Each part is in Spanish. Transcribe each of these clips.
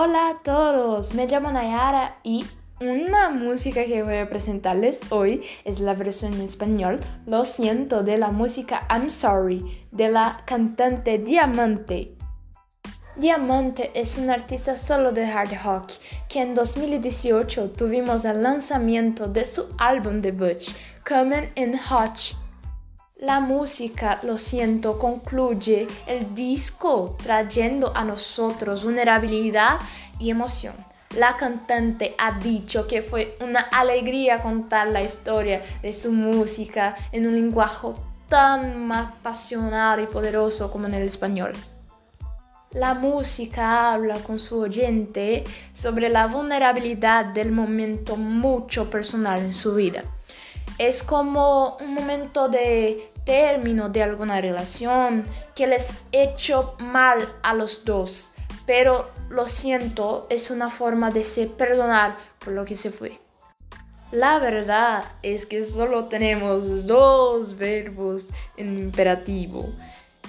Hola a todos, me llamo Nayara y una música que voy a presentarles hoy es la versión en español Lo siento de la música I'm Sorry de la cantante Diamante. Diamante es un artista solo de hard rock que en 2018 tuvimos el lanzamiento de su álbum debut Coming in Hot la música, lo siento, concluye el disco trayendo a nosotros vulnerabilidad y emoción. La cantante ha dicho que fue una alegría contar la historia de su música en un lenguaje tan más pasional y poderoso como en el español. La música habla con su oyente sobre la vulnerabilidad del momento mucho personal en su vida es como un momento de término de alguna relación que les hecho mal a los dos, pero lo siento es una forma de se perdonar por lo que se fue. La verdad es que solo tenemos dos verbos en imperativo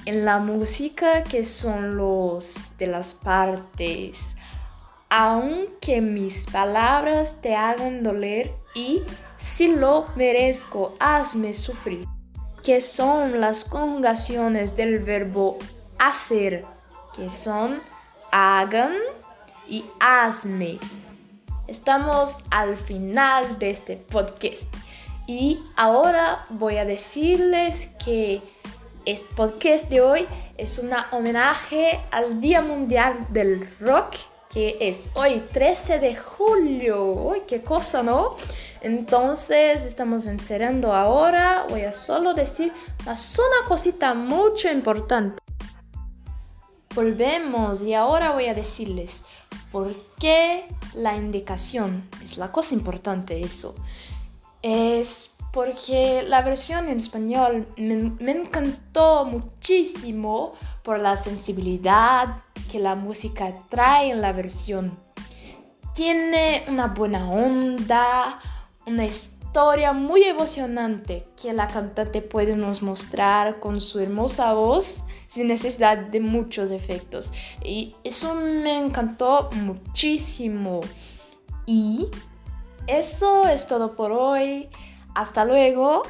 en la música que son los de las partes. Aunque mis palabras te hagan doler y si lo merezco, hazme sufrir, que son las conjugaciones del verbo hacer, que son hagan y hazme. Estamos al final de este podcast y ahora voy a decirles que este podcast de hoy es un homenaje al Día Mundial del Rock que es hoy 13 de julio. ¡Uy, qué cosa, ¿no? Entonces estamos encerrando ahora. Voy a solo decir una cosita mucho importante. Volvemos y ahora voy a decirles por qué la indicación es la cosa importante eso. Es porque la versión en español me, encantó muchísimo por la sensibilidad que la música trae en la versión. Tiene una buena onda, una historia muy emocionante que la cantante puede nos mostrar con su hermosa voz sin necesidad de muchos efectos. Y eso me encantó muchísimo. Y eso es todo por hoy. Hasta luego.